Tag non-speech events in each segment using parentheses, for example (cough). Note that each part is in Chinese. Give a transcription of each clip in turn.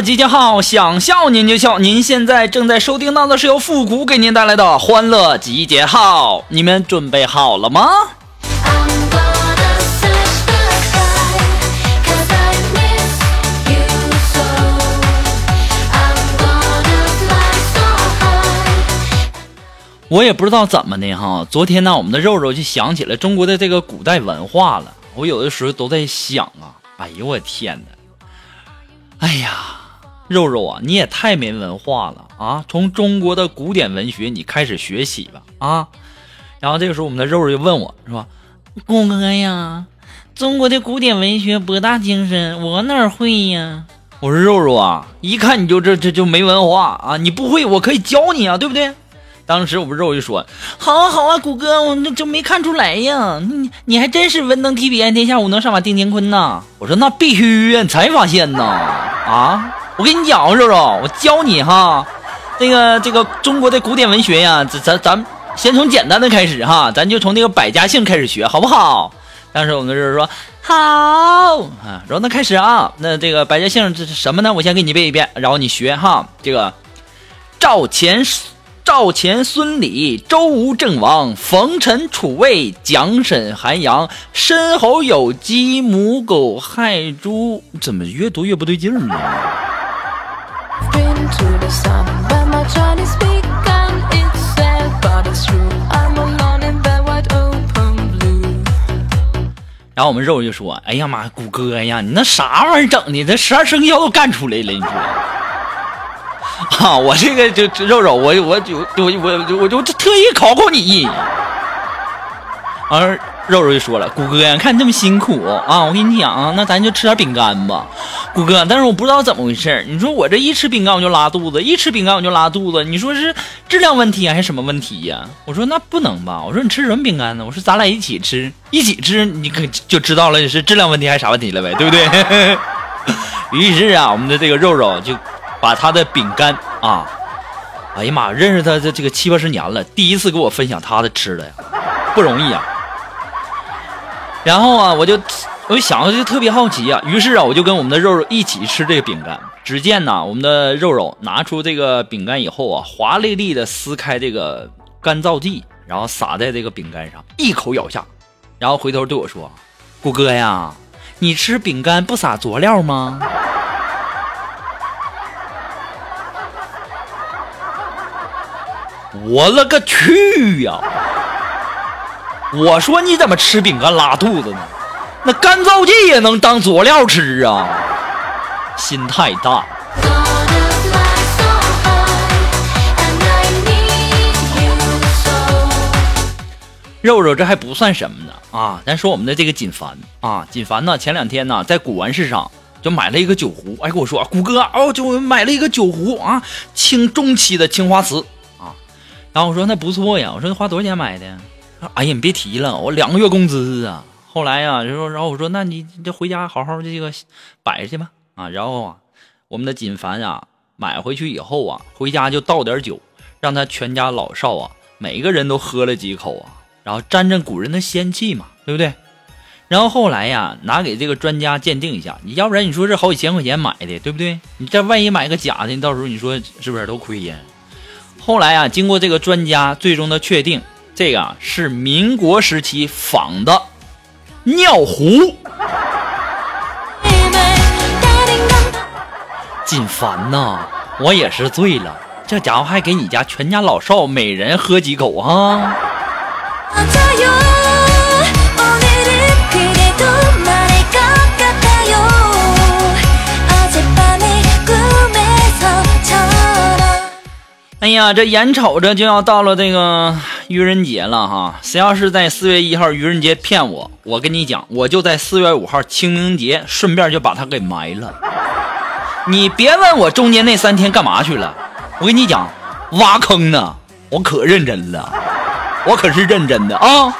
集结号，想笑您就笑。您现在正在收听到的是由复古给您带来的欢乐集结号，你们准备好了吗？我也不知道怎么的哈，昨天呢，我们的肉肉就想起了中国的这个古代文化了。我有的时候都在想啊，哎呦我天哪！哎呀，肉肉啊，你也太没文化了啊！从中国的古典文学你开始学习吧啊！然后这个时候，我们的肉肉就问我说：“谷哥呀，中国的古典文学博大精深，我哪会呀？”我说：“肉肉啊，一看你就这这就没文化啊！你不会，我可以教你啊，对不对？”当时我们肉肉就说：“好啊好啊，谷哥，我那就没看出来呀，你你还真是文能提笔安天下，武能上马定乾坤呐！”我说：“那必须呀，你才发现呢啊！我跟你讲，肉肉，我教你哈，这个这个中国的古典文学呀，咱咱咱先从简单的开始哈，咱就从那个百家姓开始学，好不好？”当时我们肉说：“好啊。”然后那开始啊，那这个百家姓这是什么呢？我先给你背一遍，然后你学哈。这个赵钱。赵钱孙李周吴郑王冯陈楚魏蒋沈韩杨申侯酉鸡母狗亥猪，怎么越读越不对劲儿呢？然后我们肉就说：“哎呀妈，谷歌呀，你那啥玩意儿整的？这十二生肖都干出来了，你说。(laughs) ”啊，我这个就肉肉，我我就我我我就特意考考你。而肉肉就说了：“谷哥呀，看你这么辛苦啊，我跟你讲啊，那咱就吃点饼干吧。”谷哥，但是我不知道怎么回事你说我这一吃饼干我就拉肚子，一吃饼干我就拉肚子，你说是质量问题还是什么问题呀？我说那不能吧，我说你吃什么饼干呢？我说咱俩一起吃，一起吃你可就知道了你是质量问题还是啥问题了呗，对不对？(laughs) 于是啊，我们的这个肉肉就。把他的饼干啊，哎呀妈，认识他这这个七八十年了，第一次给我分享他的吃的呀，不容易啊。然后啊，我就我就想，就特别好奇啊，于是啊，我就跟我们的肉肉一起吃这个饼干。只见呢，我们的肉肉拿出这个饼干以后啊，华丽丽的撕开这个干燥剂，然后撒在这个饼干上，一口咬下，然后回头对我说：“谷哥呀，你吃饼干不撒佐料吗？” (laughs) 我勒个去呀！我说你怎么吃饼干拉肚子呢？那干燥剂也能当佐料吃啊？心太大。肉肉这还不算什么呢啊！咱说我们的这个锦凡啊，锦凡呢前两天呢在古玩市场就买了一个酒壶，哎跟我说，谷哥哦就买了一个酒壶啊，清中期的青花瓷啊。然后我说那不错呀，我说花多少钱买的？哎呀，你别提了，我两个月工资啊。后来呀，就说，然后我说那你这回家好好这个摆去吧啊。然后啊，我们的锦凡啊买回去以后啊，回家就倒点酒，让他全家老少啊每个人都喝了几口啊，然后沾沾古人的仙气嘛，对不对？然后后来呀，拿给这个专家鉴定一下，你要不然你说这好几千块钱买的，对不对？你这万一买个假的，你到时候你说是不是都亏呀？后来啊，经过这个专家最终的确定，这个啊是民国时期仿的尿壶。锦凡呐，我也是醉了，这家伙还给你家全家老少每人喝几口哈。哎呀，这眼瞅着就要到了这个愚人节了哈！谁要是在四月一号愚人节骗我，我跟你讲，我就在四月五号清明节顺便就把他给埋了。你别问我中间那三天干嘛去了，我跟你讲，挖坑呢，我可认真了，我可是认真的啊。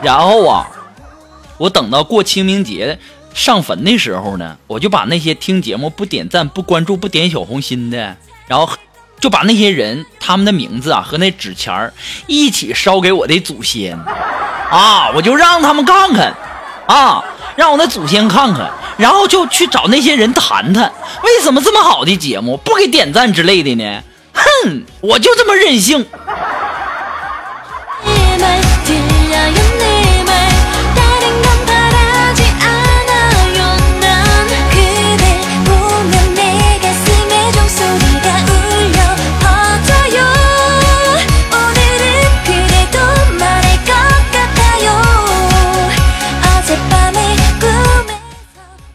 然后啊，我等到过清明节。上坟的时候呢，我就把那些听节目不点赞、不关注、不点小红心的，然后就把那些人他们的名字啊和那纸钱儿一起烧给我的祖先啊，我就让他们看看啊，让我的祖先看看，然后就去找那些人谈谈，为什么这么好的节目不给点赞之类的呢？哼，我就这么任性。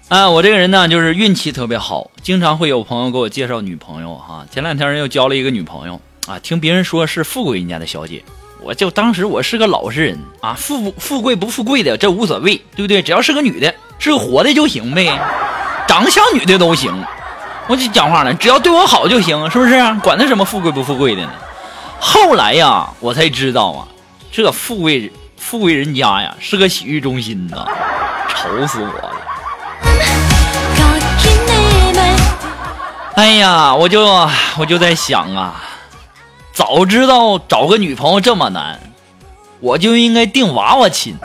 啊，我这个人呢，就是运气特别好，经常会有朋友给我介绍女朋友哈。前两天又交了一个女朋友啊，听别人说是富贵人家的小姐，我就当时我是个老实人啊，富富贵不富贵的这无所谓，对不对？只要是个女的，是个活的就行呗，长得像女的都行。我就讲话了，只要对我好就行，是不是？管他什么富贵不富贵的呢？后来呀，我才知道啊，这富贵富贵人家呀是个洗浴中心呐，愁死我了。哎呀，我就我就在想啊，早知道找个女朋友这么难，我就应该定娃娃亲。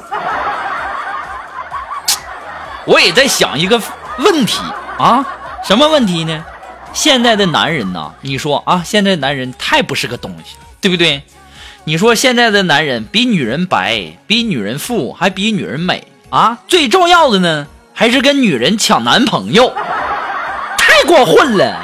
我也在想一个问题啊，什么问题呢？现在的男人呢？你说啊，现在男人太不是个东西了，对不对？你说现在的男人比女人白，比女人富，还比女人美啊？最重要的呢，还是跟女人抢男朋友。太过混了。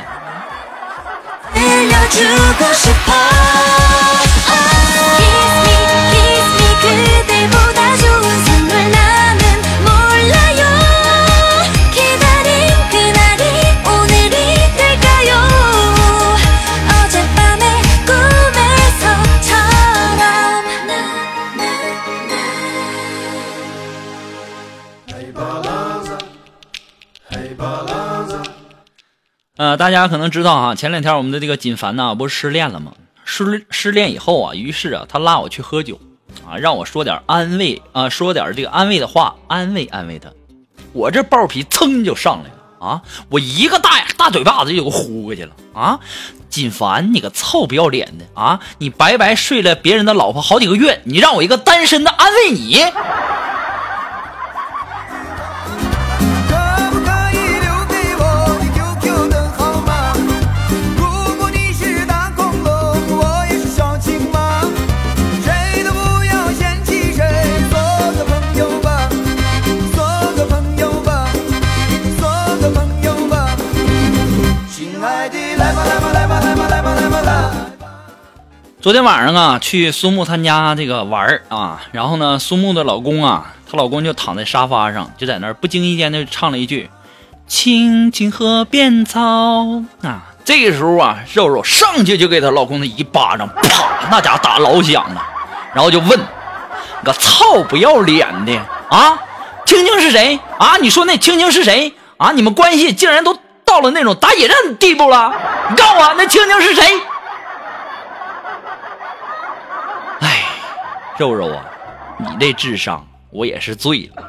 呃，大家可能知道哈，前两天我们的这个锦凡呢，不是失恋了吗？失失恋以后啊，于是啊，他拉我去喝酒，啊，让我说点安慰啊，说点这个安慰的话，安慰安慰他。我这暴皮噌就上来了啊，我一个大大嘴巴子就给呼过去了啊！锦凡，你个臭不要脸的啊！你白白睡了别人的老婆好几个月，你让我一个单身的安慰你？昨天晚上啊，去苏木他家这个玩儿啊，然后呢，苏木的老公啊，她老公就躺在沙发上，就在那儿不经意间的唱了一句“青青河边草”啊。这个时候啊，肉肉上去就给她老公的一巴掌，啪，那家伙打老响了，然后就问：“个操不要脸的啊，青青是谁啊？你说那青青是谁啊？你们关系竟然都到了那种打野战的地步了？你告诉我，那青青是谁？”肉肉啊，你那智商我也是醉了。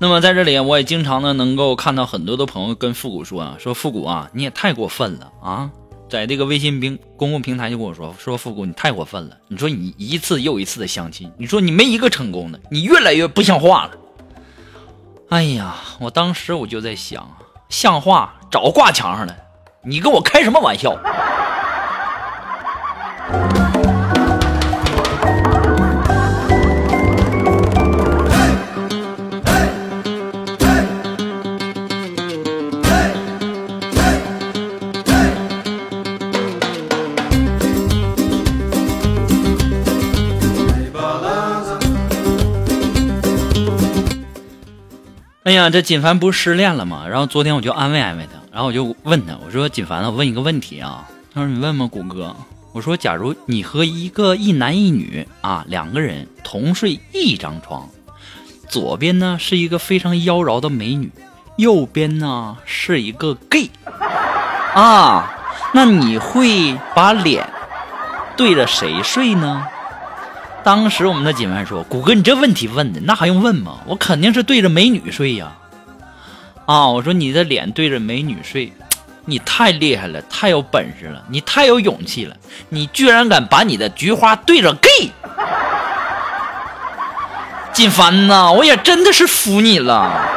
那么在这里，我也经常呢能够看到很多的朋友跟复古说啊，说复古啊，你也太过分了啊！在这个微信平公共平台就跟我说说复古，你太过分了！你说你一次又一次的相亲，你说你没一个成功的，你越来越不像话了。哎呀，我当时我就在想，像话找挂墙上了，你跟我开什么玩笑？这锦凡不是失恋了吗？然后昨天我就安慰安慰他，然后我就问他，我说锦凡，我问一个问题啊。他说你问吗，谷哥。我说假如你和一个一男一女啊两个人同睡一张床，左边呢是一个非常妖娆的美女，右边呢是一个 gay (laughs) 啊，那你会把脸对着谁睡呢？当时我们的锦凡说：“谷哥，你这问题问的那还用问吗？我肯定是对着美女睡呀！啊，我说你的脸对着美女睡，你太厉害了，太有本事了，你太有勇气了，你居然敢把你的菊花对着 gay！锦凡呐，我也真的是服你了。”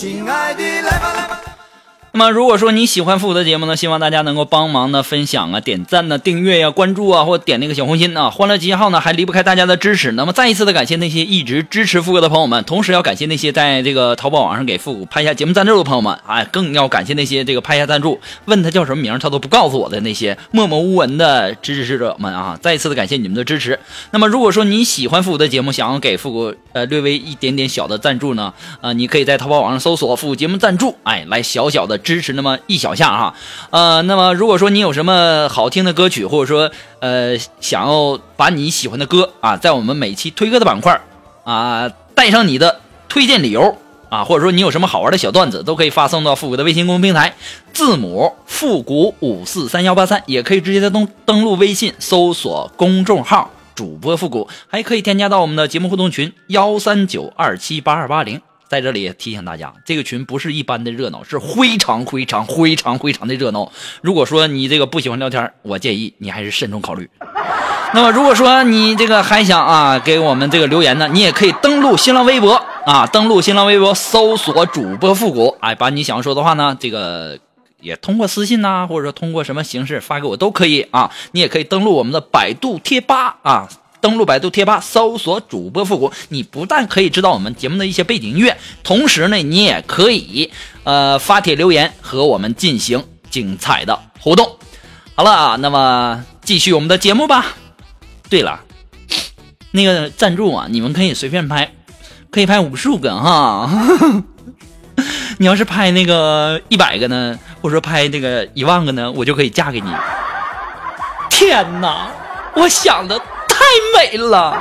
亲爱的那么如果说你喜欢复古的节目呢，希望大家能够帮忙的分享啊、点赞呢、订阅呀、关注啊，或点那个小红心啊。欢乐集结号呢还离不开大家的支持。那么再一次的感谢那些一直支持复古的朋友们，同时要感谢那些在这个淘宝网上给复古拍下节目赞助的朋友们，哎，更要感谢那些这个拍下赞助，问他叫什么名他都不告诉我的那些默默无闻的支持者们啊！再一次的感谢你们的支持。那么如果说你喜欢复古的节目，想要给复古呃略微一点点小的赞助呢，呃，你可以在淘宝网上搜索复古节目赞助，哎，来小小的。支持那么一小下哈，呃，那么如果说你有什么好听的歌曲，或者说呃想要把你喜欢的歌啊，在我们每期推歌的板块啊带上你的推荐理由啊，或者说你有什么好玩的小段子，都可以发送到复古的微信公众平台，字母复古五四三幺八三，也可以直接在登登录微信搜索公众号主播复古，还可以添加到我们的节目互动群幺三九二七八二八零。在这里提醒大家，这个群不是一般的热闹，是非常非常非常非常的热闹。如果说你这个不喜欢聊天，我建议你还是慎重考虑。那么，如果说你这个还想啊给我们这个留言呢，你也可以登录新浪微博啊，登录新浪微博搜索主播复古，哎，把你想要说的话呢，这个也通过私信呐，或者说通过什么形式发给我都可以啊。你也可以登录我们的百度贴吧啊。登录百度贴吧，搜索主播复古，你不但可以知道我们节目的一些背景音乐，同时呢，你也可以呃发帖留言和我们进行精彩的互动。好了啊，那么继续我们的节目吧。对了，那个赞助啊，你们可以随便拍，可以拍五十个哈。(laughs) 你要是拍那个一百个呢，或者说拍那个一万个呢，我就可以嫁给你。天哪，我想的。太美了！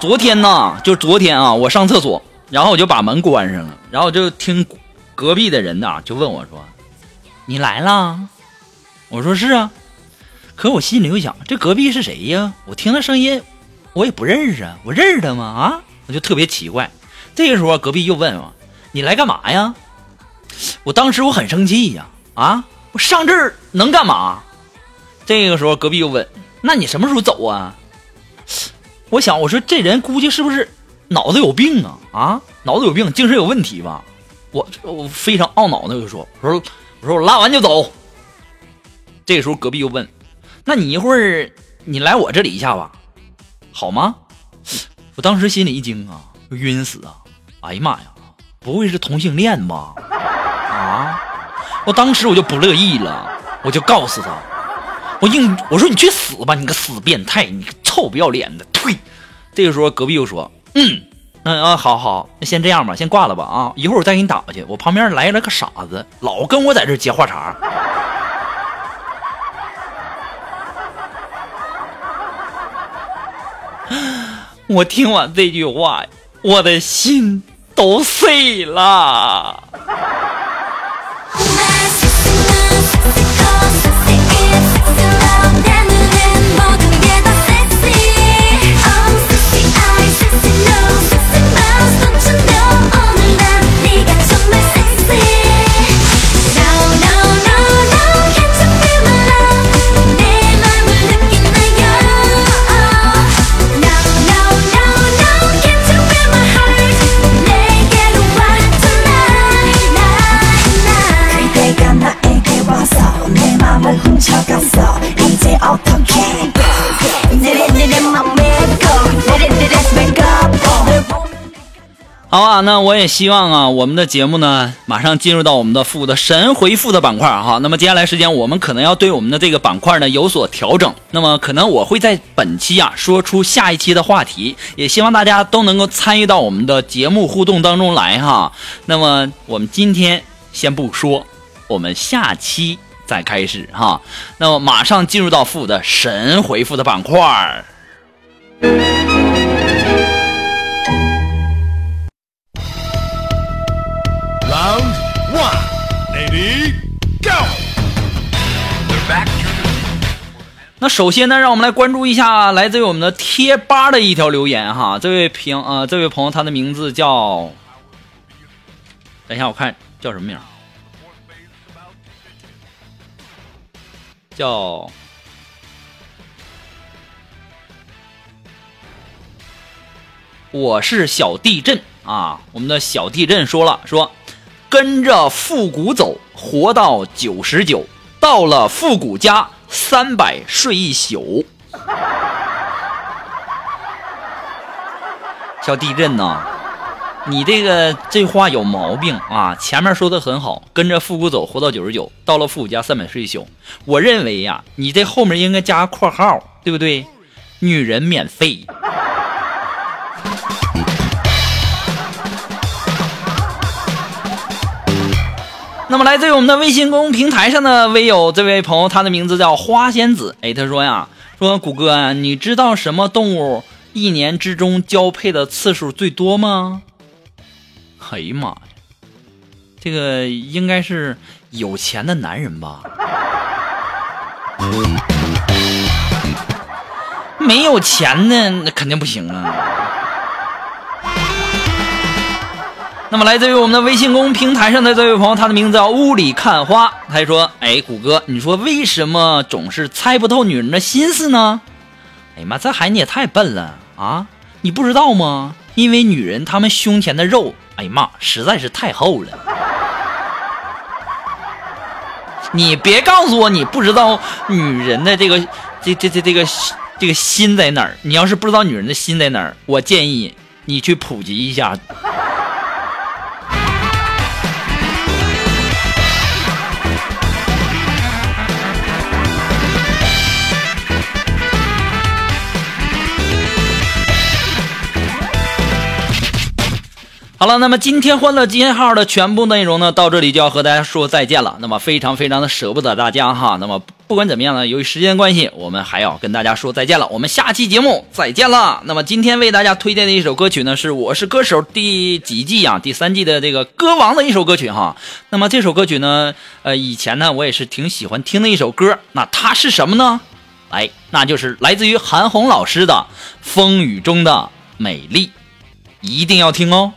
昨天呢，就昨天啊，我上厕所，然后我就把门关上了，然后就听隔壁的人呐，就问我说：“你来啦？”我说：“是啊。”可我心里又想，这隔壁是谁呀？我听那声音，我也不认识啊，我认识他吗？啊，我就特别奇怪。这个时候，隔壁又问我：“你来干嘛呀？”我当时我很生气呀。啊我上这儿能干嘛？这个时候，隔壁又问：“那你什么时候走啊？”我想，我说这人估计是不是脑子有病啊？啊，脑子有病，精神有问题吧？我我非常懊恼的就说：“我说我说我拉完就走。”这个时候，隔壁又问：“那你一会儿你来我这里一下吧，好吗？”我当时心里一惊啊，晕死啊！哎呀妈呀，不会是同性恋吧？啊！我当时我就不乐意了，我就告诉他，我硬我说你去死吧，你个死变态，你个臭不要脸的，呸！这个时候隔壁又说，嗯，嗯啊，好好，那先这样吧，先挂了吧啊，一会儿我再给你打过去。我旁边来了个傻子，老跟我在这接话茬。(laughs) 我听完这句话，我的心都碎了。那我也希望啊，我们的节目呢，马上进入到我们的复的神回复的板块哈。那么接下来时间，我们可能要对我们的这个板块呢有所调整。那么可能我会在本期啊说出下一期的话题，也希望大家都能够参与到我们的节目互动当中来哈。那么我们今天先不说，我们下期再开始哈。那么马上进入到复的神回复的板块。那首先呢，让我们来关注一下来自于我们的贴吧的一条留言哈。这位平呃，这位朋友他的名字叫，等一下我看叫什么名？叫我是小地震啊！我们的小地震说了说，跟着复古走，活到九十九，到了复古家，三百睡一宿。小地震呐，你这个这话有毛病啊！前面说的很好，跟着复古走，活到九十九，到了复古家，三百睡一宿。我认为呀，你这后面应该加个括号，对不对？女人免费。那么来自于我们的微信公众平台上的微友这位朋友，他的名字叫花仙子。哎，他说呀，说谷歌啊，你知道什么动物一年之中交配的次数最多吗？哎呀妈呀，这个应该是有钱的男人吧？(laughs) 没有钱的那肯定不行啊。那么，来自于我们的微信公众平台上的这位朋友，他的名字叫雾里看花。他说：“哎，谷歌，你说为什么总是猜不透女人的心思呢？”哎呀妈，这孩子你也太笨了啊！你不知道吗？因为女人她们胸前的肉，哎呀妈，实在是太厚了。(laughs) 你别告诉我你不知道女人的这个这这这这个这个心在哪儿。你要是不知道女人的心在哪儿，我建议你去普及一下。好了，那么今天欢乐集结号的全部内容呢，到这里就要和大家说再见了。那么非常非常的舍不得大家哈。那么不管怎么样呢，由于时间关系，我们还要跟大家说再见了。我们下期节目再见了。那么今天为大家推荐的一首歌曲呢，是《我是歌手》第几季啊？第三季的这个歌王的一首歌曲哈。那么这首歌曲呢，呃，以前呢我也是挺喜欢听的一首歌。那它是什么呢？来，那就是来自于韩红老师的《风雨中的美丽》，一定要听哦。